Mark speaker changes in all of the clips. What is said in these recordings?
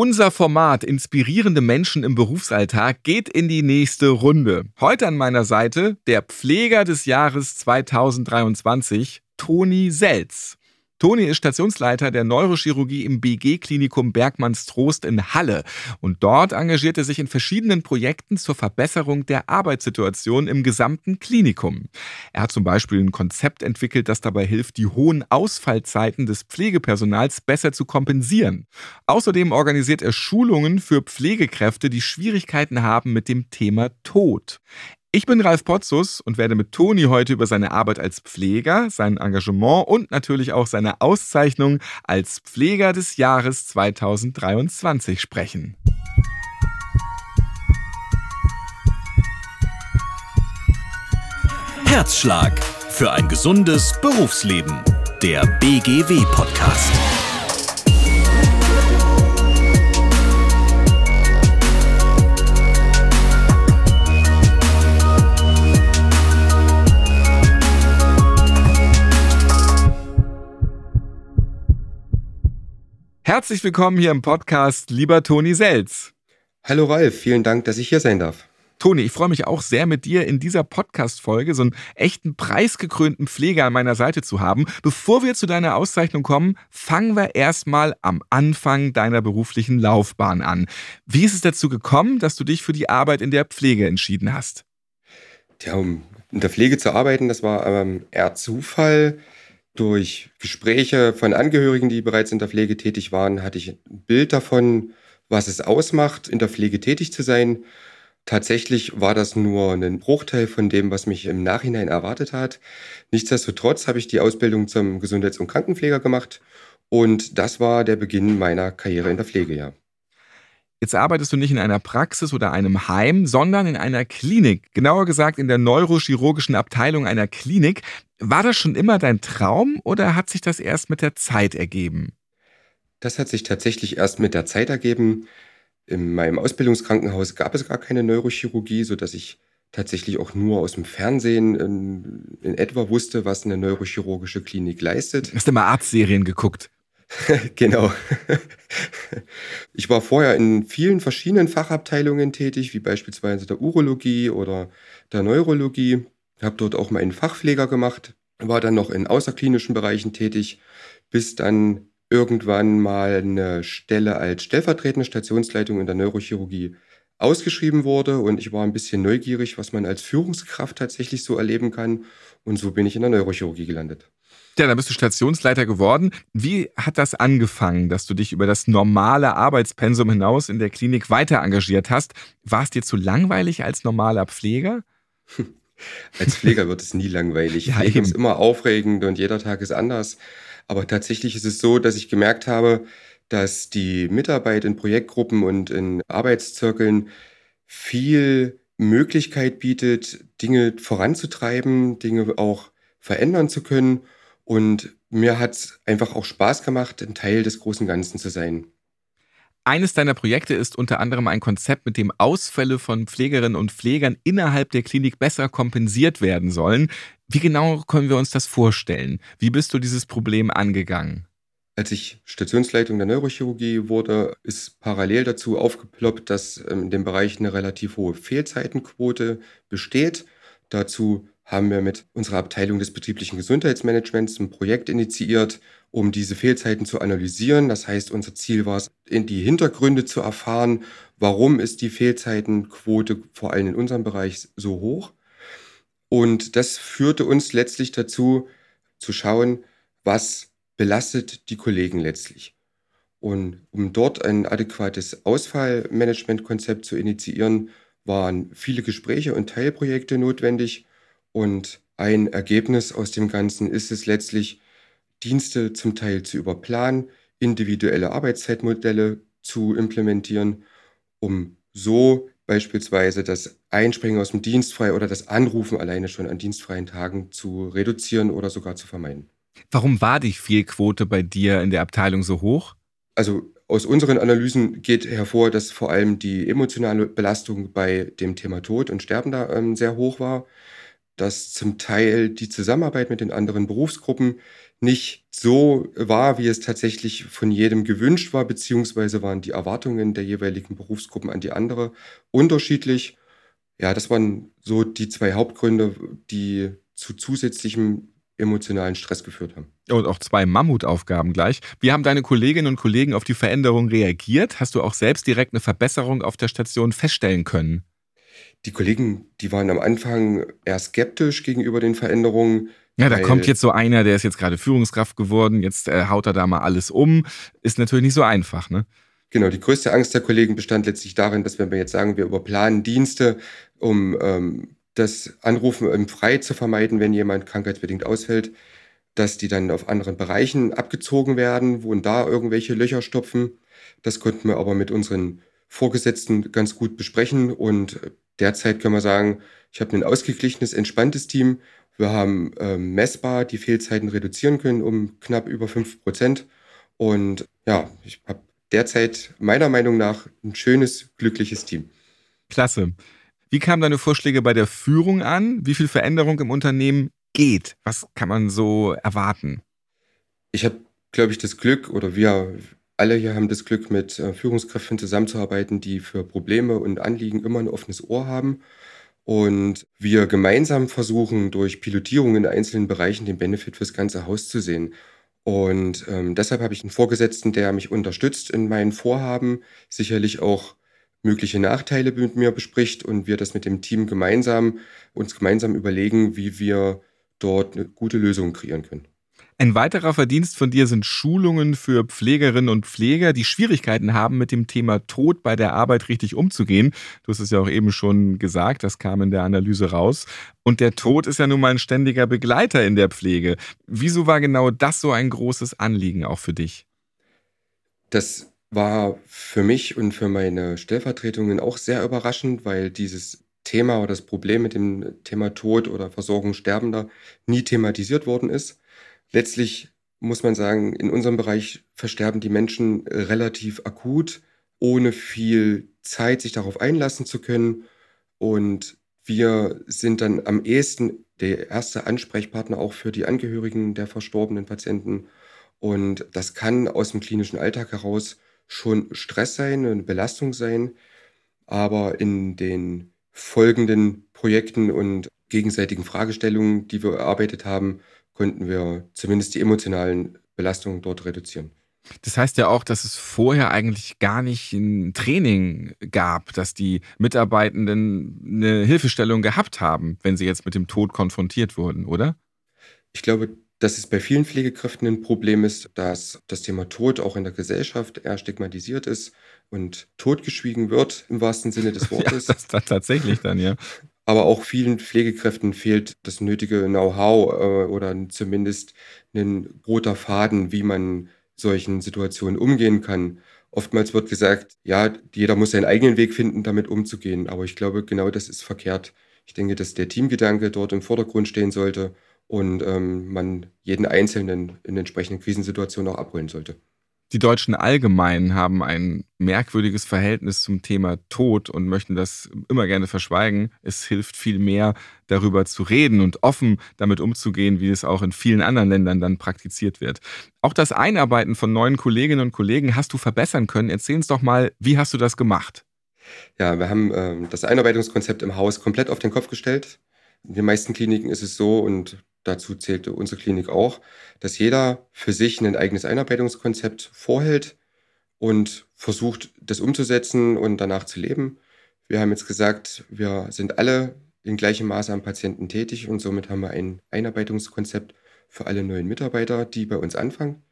Speaker 1: Unser Format Inspirierende Menschen im Berufsalltag geht in die nächste Runde. Heute an meiner Seite der Pfleger des Jahres 2023, Toni Selz. Toni ist Stationsleiter der Neurochirurgie im BG-Klinikum Bergmannstrost in Halle und dort engagiert er sich in verschiedenen Projekten zur Verbesserung der Arbeitssituation im gesamten Klinikum. Er hat zum Beispiel ein Konzept entwickelt, das dabei hilft, die hohen Ausfallzeiten des Pflegepersonals besser zu kompensieren. Außerdem organisiert er Schulungen für Pflegekräfte, die Schwierigkeiten haben mit dem Thema Tod. Ich bin Ralf Potzus und werde mit Toni heute über seine Arbeit als Pfleger, sein Engagement und natürlich auch seine Auszeichnung als Pfleger des Jahres 2023 sprechen.
Speaker 2: Herzschlag für ein gesundes Berufsleben. Der BGW-Podcast.
Speaker 1: Herzlich willkommen hier im Podcast, lieber Toni Selz.
Speaker 3: Hallo Ralf, vielen Dank, dass ich hier sein darf.
Speaker 1: Toni, ich freue mich auch sehr, mit dir in dieser Podcast-Folge so einen echten preisgekrönten Pfleger an meiner Seite zu haben. Bevor wir zu deiner Auszeichnung kommen, fangen wir erstmal am Anfang deiner beruflichen Laufbahn an. Wie ist es dazu gekommen, dass du dich für die Arbeit in der Pflege entschieden hast?
Speaker 3: Tja, um in der Pflege zu arbeiten, das war ähm, eher Zufall. Durch Gespräche von Angehörigen, die bereits in der Pflege tätig waren, hatte ich ein Bild davon, was es ausmacht, in der Pflege tätig zu sein. Tatsächlich war das nur ein Bruchteil von dem, was mich im Nachhinein erwartet hat. Nichtsdestotrotz habe ich die Ausbildung zum Gesundheits- und Krankenpfleger gemacht und das war der Beginn meiner Karriere in der Pflege, ja.
Speaker 1: Jetzt arbeitest du nicht in einer Praxis oder einem Heim, sondern in einer Klinik. Genauer gesagt in der neurochirurgischen Abteilung einer Klinik. War das schon immer dein Traum oder hat sich das erst mit der Zeit ergeben?
Speaker 3: Das hat sich tatsächlich erst mit der Zeit ergeben. In meinem Ausbildungskrankenhaus gab es gar keine Neurochirurgie, sodass ich tatsächlich auch nur aus dem Fernsehen in, in etwa wusste, was eine neurochirurgische Klinik leistet.
Speaker 1: Hast du mal Arztserien geguckt?
Speaker 3: genau. Ich war vorher in vielen verschiedenen Fachabteilungen tätig, wie beispielsweise der Urologie oder der Neurologie. Habe dort auch meinen Fachpfleger gemacht, war dann noch in außerklinischen Bereichen tätig, bis dann irgendwann mal eine Stelle als stellvertretende Stationsleitung in der Neurochirurgie ausgeschrieben wurde und ich war ein bisschen neugierig, was man als Führungskraft tatsächlich so erleben kann und so bin ich in der Neurochirurgie gelandet.
Speaker 1: Ja, dann bist du Stationsleiter geworden. Wie hat das angefangen, dass du dich über das normale Arbeitspensum hinaus in der Klinik weiter engagiert hast? War es dir zu langweilig als normaler Pfleger?
Speaker 3: Als Pfleger wird es nie langweilig. ja, Pflege ist immer aufregend und jeder Tag ist anders. Aber tatsächlich ist es so, dass ich gemerkt habe, dass die Mitarbeit in Projektgruppen und in Arbeitszirkeln viel Möglichkeit bietet, Dinge voranzutreiben, Dinge auch verändern zu können und mir hat es einfach auch Spaß gemacht, ein Teil des großen Ganzen zu sein.
Speaker 1: Eines deiner Projekte ist unter anderem ein Konzept, mit dem Ausfälle von Pflegerinnen und Pflegern innerhalb der Klinik besser kompensiert werden sollen. Wie genau können wir uns das vorstellen? Wie bist du dieses Problem angegangen?
Speaker 3: Als ich Stationsleitung der Neurochirurgie wurde, ist parallel dazu aufgeploppt, dass in dem Bereich eine relativ hohe Fehlzeitenquote besteht. Dazu haben wir mit unserer Abteilung des betrieblichen Gesundheitsmanagements ein Projekt initiiert, um diese Fehlzeiten zu analysieren. Das heißt, unser Ziel war es, in die Hintergründe zu erfahren, warum ist die Fehlzeitenquote vor allem in unserem Bereich so hoch. Und das führte uns letztlich dazu, zu schauen, was belastet die Kollegen letztlich. Und um dort ein adäquates Ausfallmanagementkonzept zu initiieren, waren viele Gespräche und Teilprojekte notwendig. Und ein Ergebnis aus dem Ganzen ist es letztlich, Dienste zum Teil zu überplanen, individuelle Arbeitszeitmodelle zu implementieren, um so beispielsweise das Einspringen aus dem Dienst frei oder das Anrufen alleine schon an dienstfreien Tagen zu reduzieren oder sogar zu vermeiden.
Speaker 1: Warum war die Fehlquote bei dir in der Abteilung so hoch?
Speaker 3: Also aus unseren Analysen geht hervor, dass vor allem die emotionale Belastung bei dem Thema Tod und Sterben da ähm, sehr hoch war dass zum Teil die Zusammenarbeit mit den anderen Berufsgruppen nicht so war, wie es tatsächlich von jedem gewünscht war, beziehungsweise waren die Erwartungen der jeweiligen Berufsgruppen an die andere unterschiedlich. Ja, das waren so die zwei Hauptgründe, die zu zusätzlichem emotionalen Stress geführt haben.
Speaker 1: Und auch zwei Mammutaufgaben gleich. Wie haben deine Kolleginnen und Kollegen auf die Veränderung reagiert? Hast du auch selbst direkt eine Verbesserung auf der Station feststellen können?
Speaker 3: Die Kollegen, die waren am Anfang eher skeptisch gegenüber den Veränderungen.
Speaker 1: Ja, da kommt jetzt so einer, der ist jetzt gerade Führungskraft geworden, jetzt äh, haut er da mal alles um. Ist natürlich nicht so einfach, ne?
Speaker 3: Genau, die größte Angst der Kollegen bestand letztlich darin, dass wenn wir jetzt sagen, wir überplanen Dienste, um ähm, das Anrufen im Frei zu vermeiden, wenn jemand krankheitsbedingt ausfällt, dass die dann auf anderen Bereichen abgezogen werden, wo und da irgendwelche Löcher stopfen. Das konnten wir aber mit unseren Vorgesetzten ganz gut besprechen und derzeit können wir sagen, ich habe ein ausgeglichenes, entspanntes Team. Wir haben ähm, messbar die Fehlzeiten reduzieren können um knapp über 5 Prozent. Und ja, ich habe derzeit meiner Meinung nach ein schönes, glückliches Team.
Speaker 1: Klasse. Wie kamen deine Vorschläge bei der Führung an? Wie viel Veränderung im Unternehmen geht? Was kann man so erwarten?
Speaker 3: Ich habe, glaube ich, das Glück, oder wir alle hier haben das Glück, mit äh, Führungskräften zusammenzuarbeiten, die für Probleme und Anliegen immer ein offenes Ohr haben. Und wir gemeinsam versuchen, durch Pilotierung in einzelnen Bereichen den Benefit fürs ganze Haus zu sehen. Und ähm, deshalb habe ich einen Vorgesetzten, der mich unterstützt in meinen Vorhaben, sicherlich auch mögliche Nachteile mit mir bespricht und wir das mit dem Team gemeinsam uns gemeinsam überlegen, wie wir dort eine gute Lösung kreieren können.
Speaker 1: Ein weiterer Verdienst von dir sind Schulungen für Pflegerinnen und Pfleger, die Schwierigkeiten haben, mit dem Thema Tod bei der Arbeit richtig umzugehen. Du hast es ja auch eben schon gesagt, das kam in der Analyse raus. Und der Tod ist ja nun mal ein ständiger Begleiter in der Pflege. Wieso war genau das so ein großes Anliegen auch für dich?
Speaker 3: Das war für mich und für meine Stellvertretungen auch sehr überraschend, weil dieses Thema oder das Problem mit dem Thema Tod oder Versorgung Sterbender nie thematisiert worden ist. Letztlich muss man sagen, in unserem Bereich versterben die Menschen relativ akut, ohne viel Zeit, sich darauf einlassen zu können. Und wir sind dann am ehesten der erste Ansprechpartner auch für die Angehörigen der verstorbenen Patienten. Und das kann aus dem klinischen Alltag heraus schon Stress sein, eine Belastung sein. Aber in den folgenden Projekten und gegenseitigen Fragestellungen, die wir erarbeitet haben, konnten wir zumindest die emotionalen Belastungen dort reduzieren.
Speaker 1: Das heißt ja auch, dass es vorher eigentlich gar nicht ein Training gab, dass die Mitarbeitenden eine Hilfestellung gehabt haben, wenn sie jetzt mit dem Tod konfrontiert wurden, oder?
Speaker 3: Ich glaube, dass es bei vielen Pflegekräften ein Problem ist, dass das Thema Tod auch in der Gesellschaft eher stigmatisiert ist und totgeschwiegen wird, im wahrsten Sinne des Wortes.
Speaker 1: Ja, das tatsächlich dann, ja.
Speaker 3: Aber auch vielen Pflegekräften fehlt das nötige Know-how äh, oder zumindest ein roter Faden, wie man solchen Situationen umgehen kann. Oftmals wird gesagt, ja, jeder muss seinen eigenen Weg finden, damit umzugehen. Aber ich glaube, genau das ist verkehrt. Ich denke, dass der Teamgedanke dort im Vordergrund stehen sollte und ähm, man jeden Einzelnen in entsprechenden Krisensituationen auch abholen sollte.
Speaker 1: Die Deutschen allgemein haben ein merkwürdiges Verhältnis zum Thema Tod und möchten das immer gerne verschweigen. Es hilft viel mehr, darüber zu reden und offen damit umzugehen, wie es auch in vielen anderen Ländern dann praktiziert wird. Auch das Einarbeiten von neuen Kolleginnen und Kollegen hast du verbessern können. Erzähl uns doch mal, wie hast du das gemacht?
Speaker 3: Ja, wir haben äh, das Einarbeitungskonzept im Haus komplett auf den Kopf gestellt. In den meisten Kliniken ist es so, und dazu zählte unsere Klinik auch, dass jeder für sich ein eigenes Einarbeitungskonzept vorhält und versucht, das umzusetzen und danach zu leben. Wir haben jetzt gesagt, wir sind alle in gleichem Maße am Patienten tätig und somit haben wir ein Einarbeitungskonzept für alle neuen Mitarbeiter, die bei uns anfangen.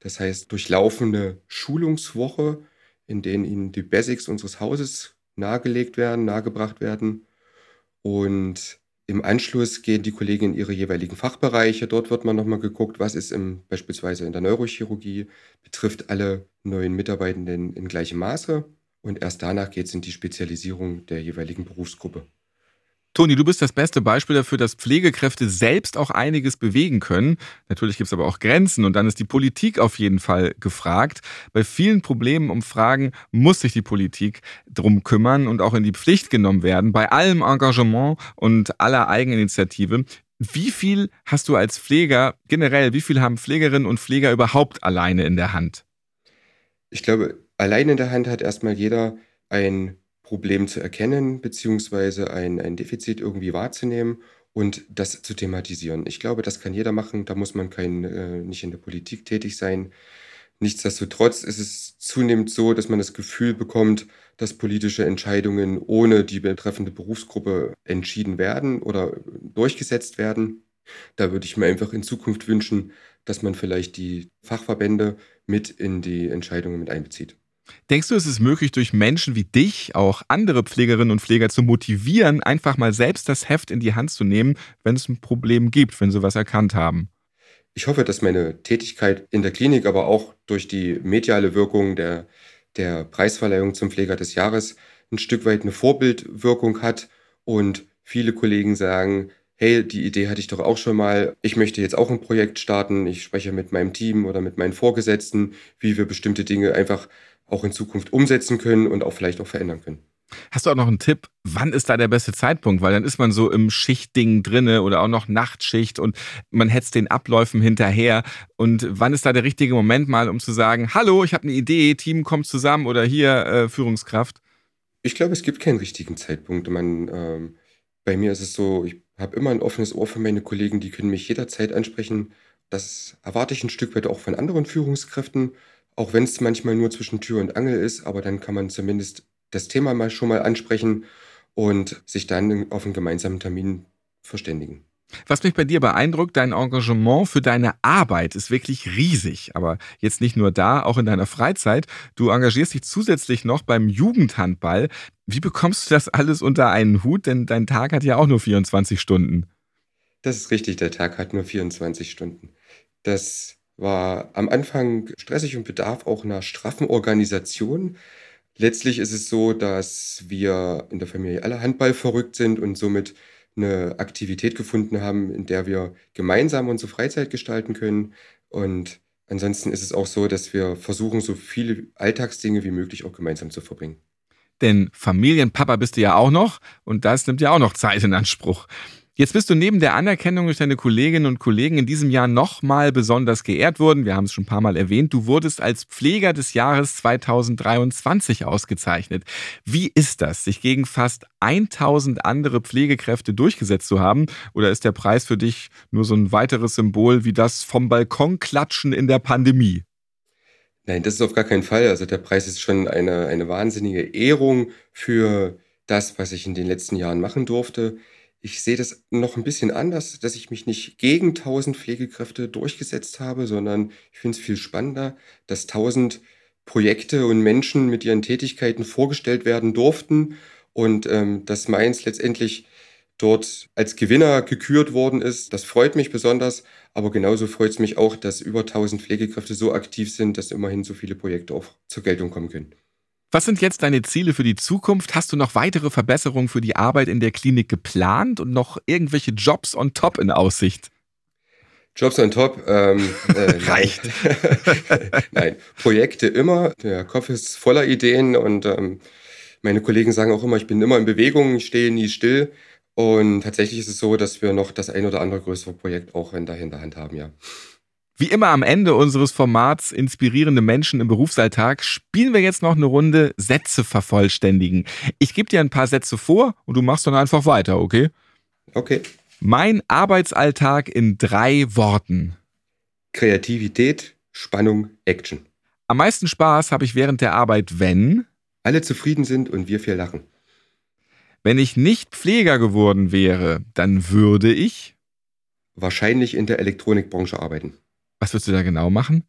Speaker 3: Das heißt, durchlaufende Schulungswoche, in denen ihnen die Basics unseres Hauses nahegelegt werden, nahegebracht werden und im Anschluss gehen die Kollegen in ihre jeweiligen Fachbereiche. Dort wird man nochmal geguckt, was ist im, beispielsweise in der Neurochirurgie, betrifft alle neuen Mitarbeitenden in gleichem Maße. Und erst danach geht es in die Spezialisierung der jeweiligen Berufsgruppe.
Speaker 1: Toni, du bist das beste Beispiel dafür, dass Pflegekräfte selbst auch einiges bewegen können. Natürlich gibt es aber auch Grenzen und dann ist die Politik auf jeden Fall gefragt. Bei vielen Problemen um Fragen muss sich die Politik drum kümmern und auch in die Pflicht genommen werden, bei allem Engagement und aller Eigeninitiative. Wie viel hast du als Pfleger generell, wie viel haben Pflegerinnen und Pfleger überhaupt alleine in der Hand?
Speaker 3: Ich glaube, allein in der Hand hat erstmal jeder ein Problem zu erkennen, beziehungsweise ein, ein Defizit irgendwie wahrzunehmen und das zu thematisieren. Ich glaube, das kann jeder machen, da muss man kein, äh, nicht in der Politik tätig sein. Nichtsdestotrotz ist es zunehmend so, dass man das Gefühl bekommt, dass politische Entscheidungen ohne die betreffende Berufsgruppe entschieden werden oder durchgesetzt werden. Da würde ich mir einfach in Zukunft wünschen, dass man vielleicht die Fachverbände mit in die Entscheidungen mit einbezieht.
Speaker 1: Denkst du, es ist möglich, durch Menschen wie dich auch andere Pflegerinnen und Pfleger zu motivieren, einfach mal selbst das Heft in die Hand zu nehmen, wenn es ein Problem gibt, wenn sie was erkannt haben?
Speaker 3: Ich hoffe, dass meine Tätigkeit in der Klinik, aber auch durch die mediale Wirkung der der Preisverleihung zum Pfleger des Jahres ein Stück weit eine Vorbildwirkung hat. Und viele Kollegen sagen, hey, die Idee hatte ich doch auch schon mal, ich möchte jetzt auch ein Projekt starten, ich spreche mit meinem Team oder mit meinen Vorgesetzten, wie wir bestimmte Dinge einfach auch in Zukunft umsetzen können und auch vielleicht auch verändern können.
Speaker 1: Hast du auch noch einen Tipp, wann ist da der beste Zeitpunkt? Weil dann ist man so im Schichtding drinne oder auch noch Nachtschicht und man hetzt den Abläufen hinterher. Und wann ist da der richtige Moment mal, um zu sagen, hallo, ich habe eine Idee, Team kommt zusammen oder hier äh, Führungskraft?
Speaker 3: Ich glaube, es gibt keinen richtigen Zeitpunkt. Man, ähm, bei mir ist es so, ich habe immer ein offenes Ohr für meine Kollegen, die können mich jederzeit ansprechen. Das erwarte ich ein Stück weit auch von anderen Führungskräften, auch wenn es manchmal nur zwischen Tür und Angel ist, aber dann kann man zumindest das Thema mal schon mal ansprechen und sich dann auf einen gemeinsamen Termin verständigen.
Speaker 1: Was mich bei dir beeindruckt, dein Engagement für deine Arbeit ist wirklich riesig. Aber jetzt nicht nur da, auch in deiner Freizeit. Du engagierst dich zusätzlich noch beim Jugendhandball. Wie bekommst du das alles unter einen Hut? Denn dein Tag hat ja auch nur 24 Stunden.
Speaker 3: Das ist richtig, der Tag hat nur 24 Stunden. Das war am Anfang stressig und bedarf auch einer straffen Organisation. Letztlich ist es so, dass wir in der Familie alle Handball verrückt sind und somit eine Aktivität gefunden haben, in der wir gemeinsam unsere Freizeit gestalten können. Und ansonsten ist es auch so, dass wir versuchen, so viele Alltagsdinge wie möglich auch gemeinsam zu verbringen.
Speaker 1: Denn Familienpapa bist du ja auch noch und das nimmt ja auch noch Zeit in Anspruch. Jetzt bist du neben der Anerkennung durch deine Kolleginnen und Kollegen in diesem Jahr nochmal besonders geehrt worden. Wir haben es schon ein paar Mal erwähnt. Du wurdest als Pfleger des Jahres 2023 ausgezeichnet. Wie ist das, sich gegen fast 1000 andere Pflegekräfte durchgesetzt zu haben? Oder ist der Preis für dich nur so ein weiteres Symbol wie das vom Balkon klatschen in der Pandemie?
Speaker 3: Nein, das ist auf gar keinen Fall. Also der Preis ist schon eine, eine wahnsinnige Ehrung für das, was ich in den letzten Jahren machen durfte. Ich sehe das noch ein bisschen anders, dass ich mich nicht gegen 1000 Pflegekräfte durchgesetzt habe, sondern ich finde es viel spannender, dass 1000 Projekte und Menschen mit ihren Tätigkeiten vorgestellt werden durften und ähm, dass Mainz letztendlich dort als Gewinner gekürt worden ist. Das freut mich besonders, aber genauso freut es mich auch, dass über 1000 Pflegekräfte so aktiv sind, dass immerhin so viele Projekte auch zur Geltung kommen können.
Speaker 1: Was sind jetzt deine Ziele für die Zukunft? Hast du noch weitere Verbesserungen für die Arbeit in der Klinik geplant und noch irgendwelche Jobs on top in Aussicht?
Speaker 3: Jobs on top ähm,
Speaker 1: äh, reicht.
Speaker 3: Nein, Projekte immer. Der Kopf ist voller Ideen und ähm, meine Kollegen sagen auch immer, ich bin immer in Bewegung, ich stehe nie still. Und tatsächlich ist es so, dass wir noch das ein oder andere größere Projekt auch in der Hinterhand haben, ja.
Speaker 1: Wie immer am Ende unseres Formats Inspirierende Menschen im Berufsalltag spielen wir jetzt noch eine Runde Sätze vervollständigen. Ich gebe dir ein paar Sätze vor und du machst dann einfach weiter, okay?
Speaker 3: Okay.
Speaker 1: Mein Arbeitsalltag in drei Worten.
Speaker 3: Kreativität, Spannung, Action.
Speaker 1: Am meisten Spaß habe ich während der Arbeit, wenn
Speaker 3: alle zufrieden sind und wir viel lachen.
Speaker 1: Wenn ich nicht Pfleger geworden wäre, dann würde ich
Speaker 3: wahrscheinlich in der Elektronikbranche arbeiten.
Speaker 1: Was würdest du da genau machen?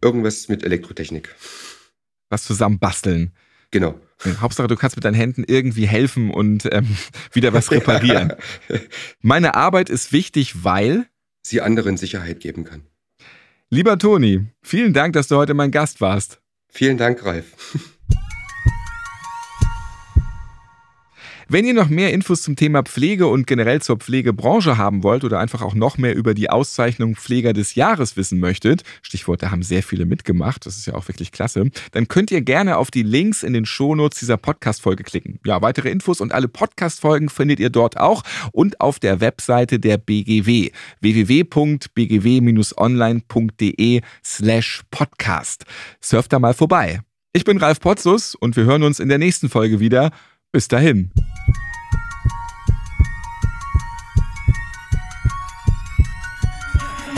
Speaker 3: Irgendwas mit Elektrotechnik.
Speaker 1: Was zusammen basteln.
Speaker 3: Genau.
Speaker 1: Hauptsache, du kannst mit deinen Händen irgendwie helfen und ähm, wieder was reparieren. Meine Arbeit ist wichtig, weil
Speaker 3: sie anderen Sicherheit geben kann.
Speaker 1: Lieber Toni, vielen Dank, dass du heute mein Gast warst.
Speaker 3: Vielen Dank, Ralf.
Speaker 1: Wenn ihr noch mehr Infos zum Thema Pflege und generell zur Pflegebranche haben wollt oder einfach auch noch mehr über die Auszeichnung Pfleger des Jahres wissen möchtet, Stichwort, da haben sehr viele mitgemacht, das ist ja auch wirklich klasse, dann könnt ihr gerne auf die Links in den Shownotes dieser Podcast-Folge klicken. Ja, weitere Infos und alle Podcast-Folgen findet ihr dort auch und auf der Webseite der BGW www.bgw-online.de slash podcast. Surft da mal vorbei. Ich bin Ralf Potzus und wir hören uns in der nächsten Folge wieder. Bis dahin.